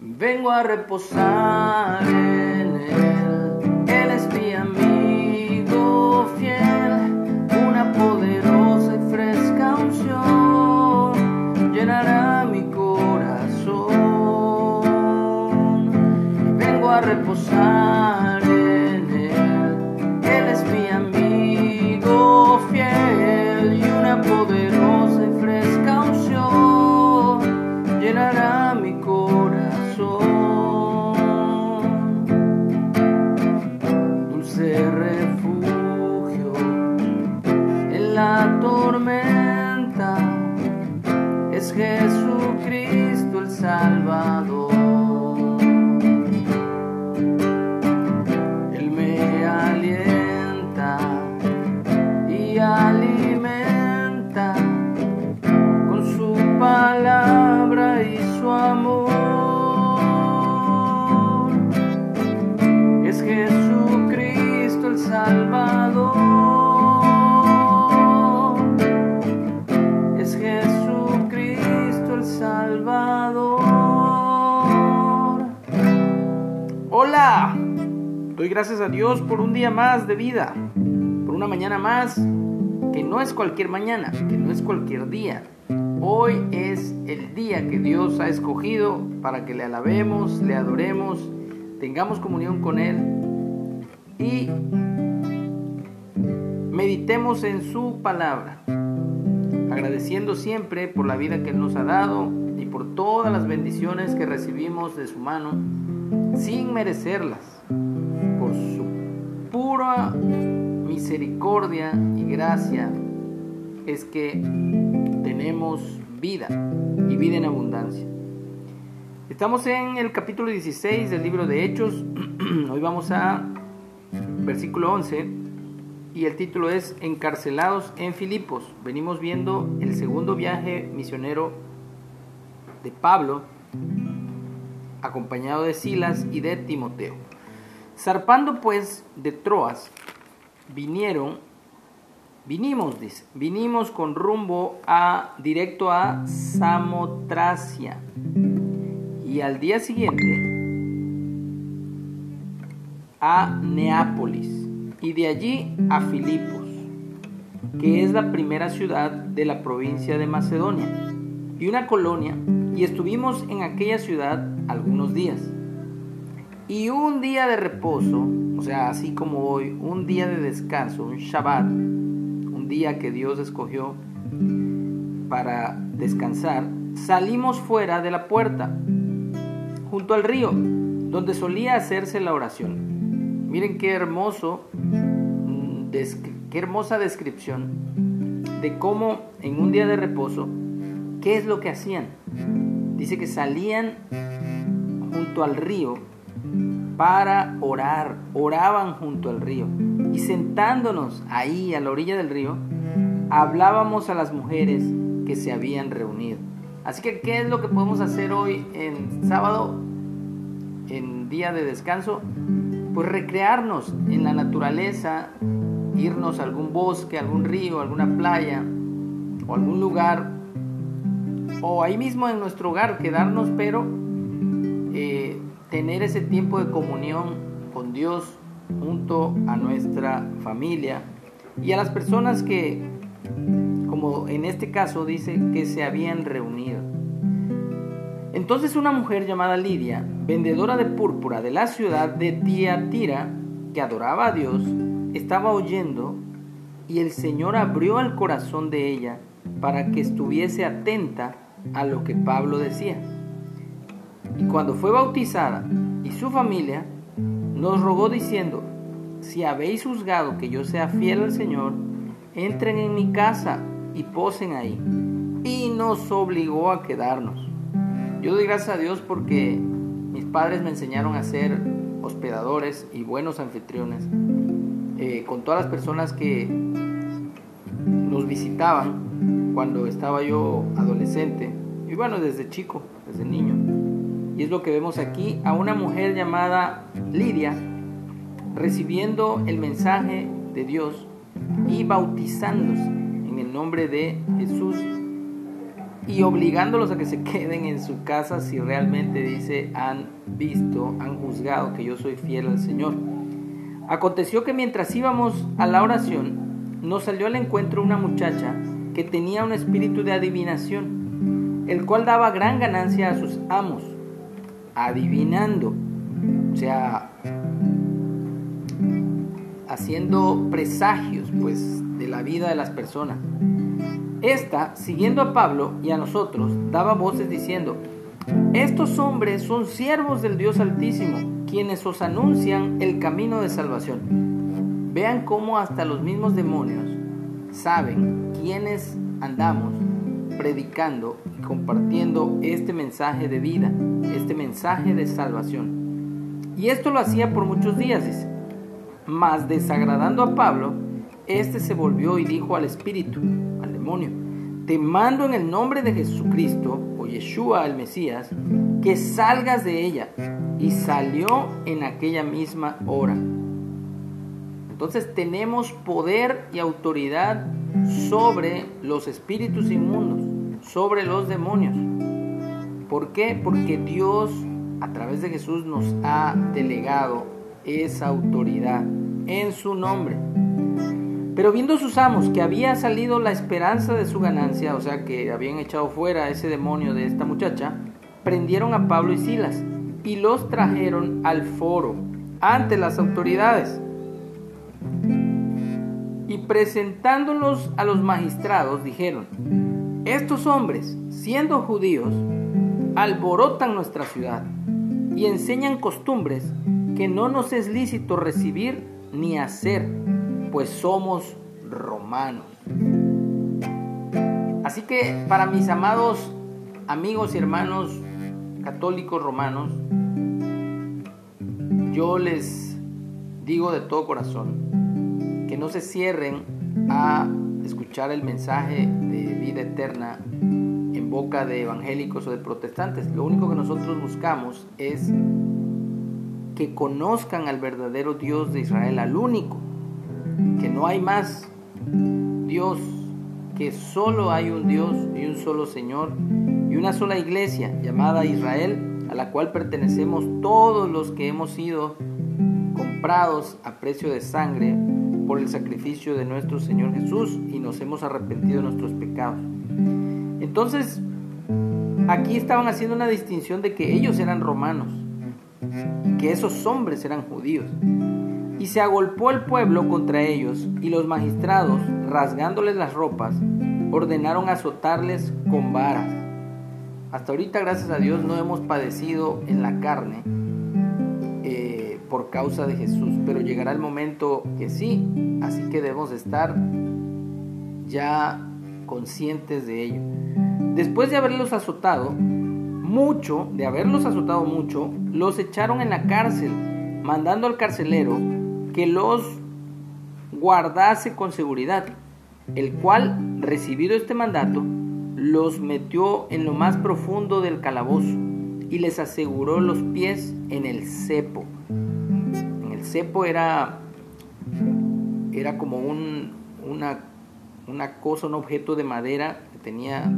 Vengo a reposar Hola. Doy gracias a Dios por un día más de vida, por una mañana más que no es cualquier mañana, que no es cualquier día. Hoy es el día que Dios ha escogido para que le alabemos, le adoremos, tengamos comunión con Él y meditemos en su palabra, agradeciendo siempre por la vida que Él nos ha dado por todas las bendiciones que recibimos de su mano sin merecerlas, por su pura misericordia y gracia es que tenemos vida y vida en abundancia. Estamos en el capítulo 16 del libro de Hechos. Hoy vamos a versículo 11 y el título es Encarcelados en Filipos. Venimos viendo el segundo viaje misionero Pablo, acompañado de Silas y de Timoteo. Zarpando pues de Troas, vinieron, vinimos, dice, vinimos con rumbo a, directo a Samotracia. Y al día siguiente a Neápolis y de allí a Filipos, que es la primera ciudad de la provincia de Macedonia y una colonia, y estuvimos en aquella ciudad algunos días. Y un día de reposo, o sea, así como hoy, un día de descanso, un Shabbat, un día que Dios escogió para descansar, salimos fuera de la puerta, junto al río, donde solía hacerse la oración. Miren qué hermoso, qué hermosa descripción de cómo en un día de reposo, ¿qué es lo que hacían? Dice que salían junto al río para orar, oraban junto al río. Y sentándonos ahí a la orilla del río, hablábamos a las mujeres que se habían reunido. Así que, ¿qué es lo que podemos hacer hoy en sábado, en día de descanso? Pues recrearnos en la naturaleza, irnos a algún bosque, algún río, alguna playa o algún lugar, o ahí mismo en nuestro hogar, quedarnos, pero eh, tener ese tiempo de comunión con Dios junto a nuestra familia y a las personas que, como en este caso dice, que se habían reunido. Entonces una mujer llamada Lidia, vendedora de púrpura de la ciudad de Tiatira, que adoraba a Dios, estaba oyendo y el Señor abrió el corazón de ella para que estuviese atenta a lo que Pablo decía. Y cuando fue bautizada y su familia, nos rogó diciendo, si habéis juzgado que yo sea fiel al Señor, entren en mi casa y posen ahí. Y nos obligó a quedarnos. Yo doy gracias a Dios porque mis padres me enseñaron a ser hospedadores y buenos anfitriones eh, con todas las personas que nos visitaban cuando estaba yo adolescente y bueno, desde chico, desde niño. Y es lo que vemos aquí a una mujer llamada Lidia recibiendo el mensaje de Dios y bautizándose en el nombre de Jesús. y obligándolos a que se queden en su casa si realmente dice han visto, han juzgado que yo soy fiel al Señor. Aconteció que mientras íbamos a la oración, nos salió al encuentro una muchacha que tenía un espíritu de adivinación, el cual daba gran ganancia a sus amos, adivinando, o sea, haciendo presagios pues de la vida de las personas. Esta, siguiendo a Pablo y a nosotros, daba voces diciendo, estos hombres son siervos del Dios Altísimo, quienes os anuncian el camino de salvación. Vean cómo hasta los mismos demonios saben quiénes andamos predicando y compartiendo este mensaje de vida, este mensaje de salvación. Y esto lo hacía por muchos días, dice. Mas desagradando a Pablo, este se volvió y dijo al espíritu, al demonio, te mando en el nombre de Jesucristo, o Yeshua el Mesías, que salgas de ella. Y salió en aquella misma hora. Entonces tenemos poder y autoridad sobre los espíritus inmundos, sobre los demonios. ¿Por qué? Porque Dios a través de Jesús nos ha delegado esa autoridad en su nombre. Pero viendo sus amos que había salido la esperanza de su ganancia, o sea que habían echado fuera ese demonio de esta muchacha, prendieron a Pablo y Silas y los trajeron al foro ante las autoridades. Y presentándolos a los magistrados dijeron, estos hombres, siendo judíos, alborotan nuestra ciudad y enseñan costumbres que no nos es lícito recibir ni hacer pues somos romanos. Así que para mis amados amigos y hermanos católicos romanos, yo les digo de todo corazón no se cierren a escuchar el mensaje de vida eterna en boca de evangélicos o de protestantes. Lo único que nosotros buscamos es que conozcan al verdadero Dios de Israel, al único que no hay más Dios, que solo hay un Dios y un solo Señor y una sola iglesia llamada Israel, a la cual pertenecemos todos los que hemos sido comprados a precio de sangre por el sacrificio de nuestro Señor Jesús y nos hemos arrepentido de nuestros pecados. Entonces, aquí estaban haciendo una distinción de que ellos eran romanos, que esos hombres eran judíos. Y se agolpó el pueblo contra ellos, y los magistrados, rasgándoles las ropas, ordenaron azotarles con varas. Hasta ahorita, gracias a Dios, no hemos padecido en la carne por causa de Jesús, pero llegará el momento que sí, así que debemos estar ya conscientes de ello. Después de haberlos azotado, mucho, de haberlos azotado mucho, los echaron en la cárcel, mandando al carcelero que los guardase con seguridad, el cual, recibido este mandato, los metió en lo más profundo del calabozo y les aseguró los pies en el cepo. Cepo era, era como un, una, una cosa, un objeto de madera que tenía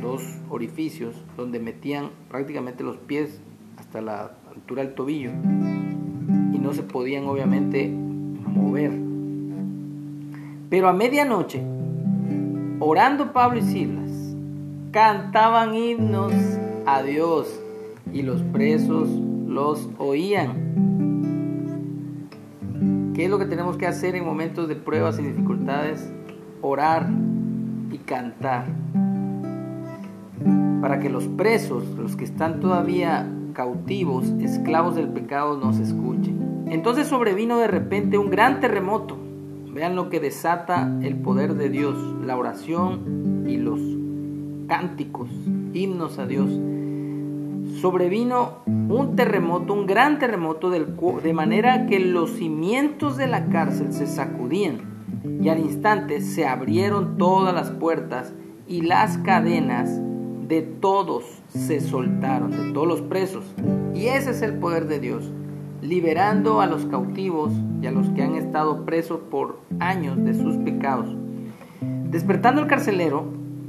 dos orificios donde metían prácticamente los pies hasta la altura del tobillo y no se podían obviamente mover. Pero a medianoche, orando Pablo y Silas, cantaban himnos a Dios y los presos los oían. ¿Qué es lo que tenemos que hacer en momentos de pruebas y dificultades? Orar y cantar. Para que los presos, los que están todavía cautivos, esclavos del pecado, nos escuchen. Entonces sobrevino de repente un gran terremoto. Vean lo que desata el poder de Dios, la oración y los cánticos, himnos a Dios. Sobrevino un terremoto, un gran terremoto, de manera que los cimientos de la cárcel se sacudían y al instante se abrieron todas las puertas y las cadenas de todos se soltaron, de todos los presos. Y ese es el poder de Dios liberando a los cautivos y a los que han estado presos por años de sus pecados. Despertando el carcelero,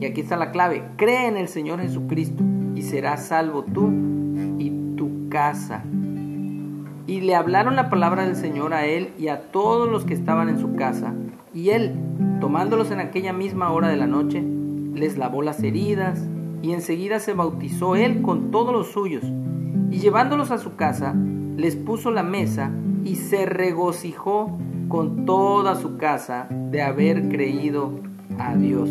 y aquí está la clave. Cree en el Señor Jesucristo y serás salvo tú y tu casa. Y le hablaron la palabra del Señor a él y a todos los que estaban en su casa. Y él, tomándolos en aquella misma hora de la noche, les lavó las heridas y enseguida se bautizó él con todos los suyos. Y llevándolos a su casa, les puso la mesa y se regocijó con toda su casa de haber creído a Dios.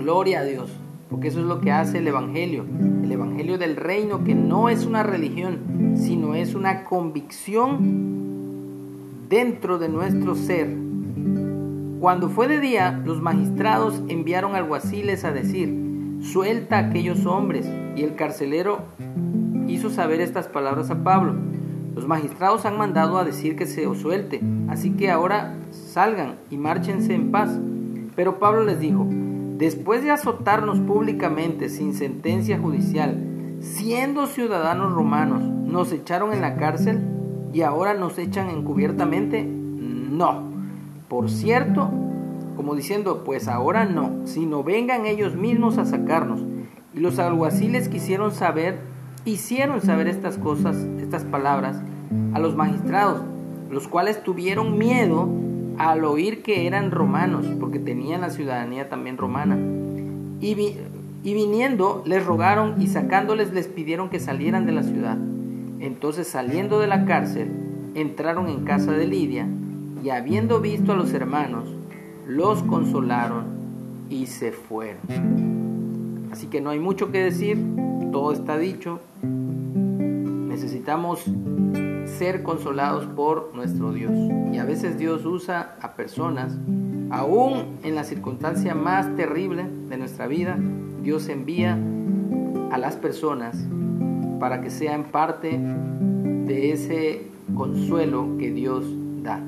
Gloria a Dios, porque eso es lo que hace el Evangelio. El Evangelio del reino, que no es una religión, sino es una convicción dentro de nuestro ser. Cuando fue de día, los magistrados enviaron alguaciles a decir, suelta a aquellos hombres. Y el carcelero hizo saber estas palabras a Pablo. Los magistrados han mandado a decir que se os suelte, así que ahora salgan y márchense en paz. Pero Pablo les dijo, Después de azotarnos públicamente sin sentencia judicial, siendo ciudadanos romanos, nos echaron en la cárcel y ahora nos echan encubiertamente? No. Por cierto, como diciendo, pues ahora no, sino vengan ellos mismos a sacarnos. Y los alguaciles quisieron saber, hicieron saber estas cosas, estas palabras, a los magistrados, los cuales tuvieron miedo al oír que eran romanos, porque tenían la ciudadanía también romana. Y, y viniendo les rogaron y sacándoles les pidieron que salieran de la ciudad. Entonces saliendo de la cárcel, entraron en casa de Lidia y habiendo visto a los hermanos, los consolaron y se fueron. Así que no hay mucho que decir, todo está dicho. Necesitamos ser consolados por nuestro Dios. Y a veces Dios usa a personas, aún en la circunstancia más terrible de nuestra vida, Dios envía a las personas para que sean parte de ese consuelo que Dios da.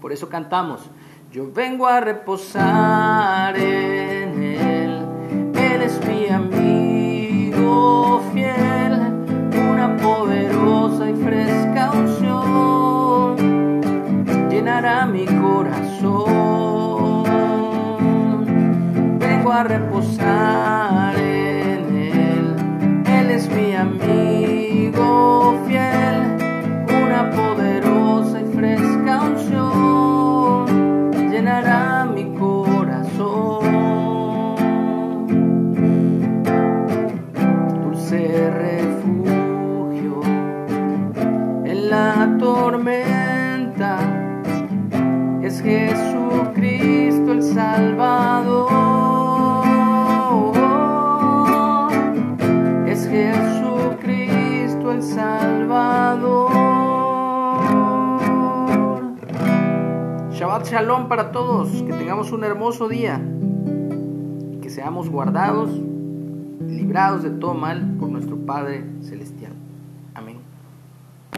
Por eso cantamos, yo vengo a reposar llenará mi corazón. Vengo a reposar Jesucristo el Salvador. Es Jesucristo el Salvador. Shabbat Shalom para todos. Que tengamos un hermoso día. Que seamos guardados, librados de todo mal por nuestro Padre Celestial.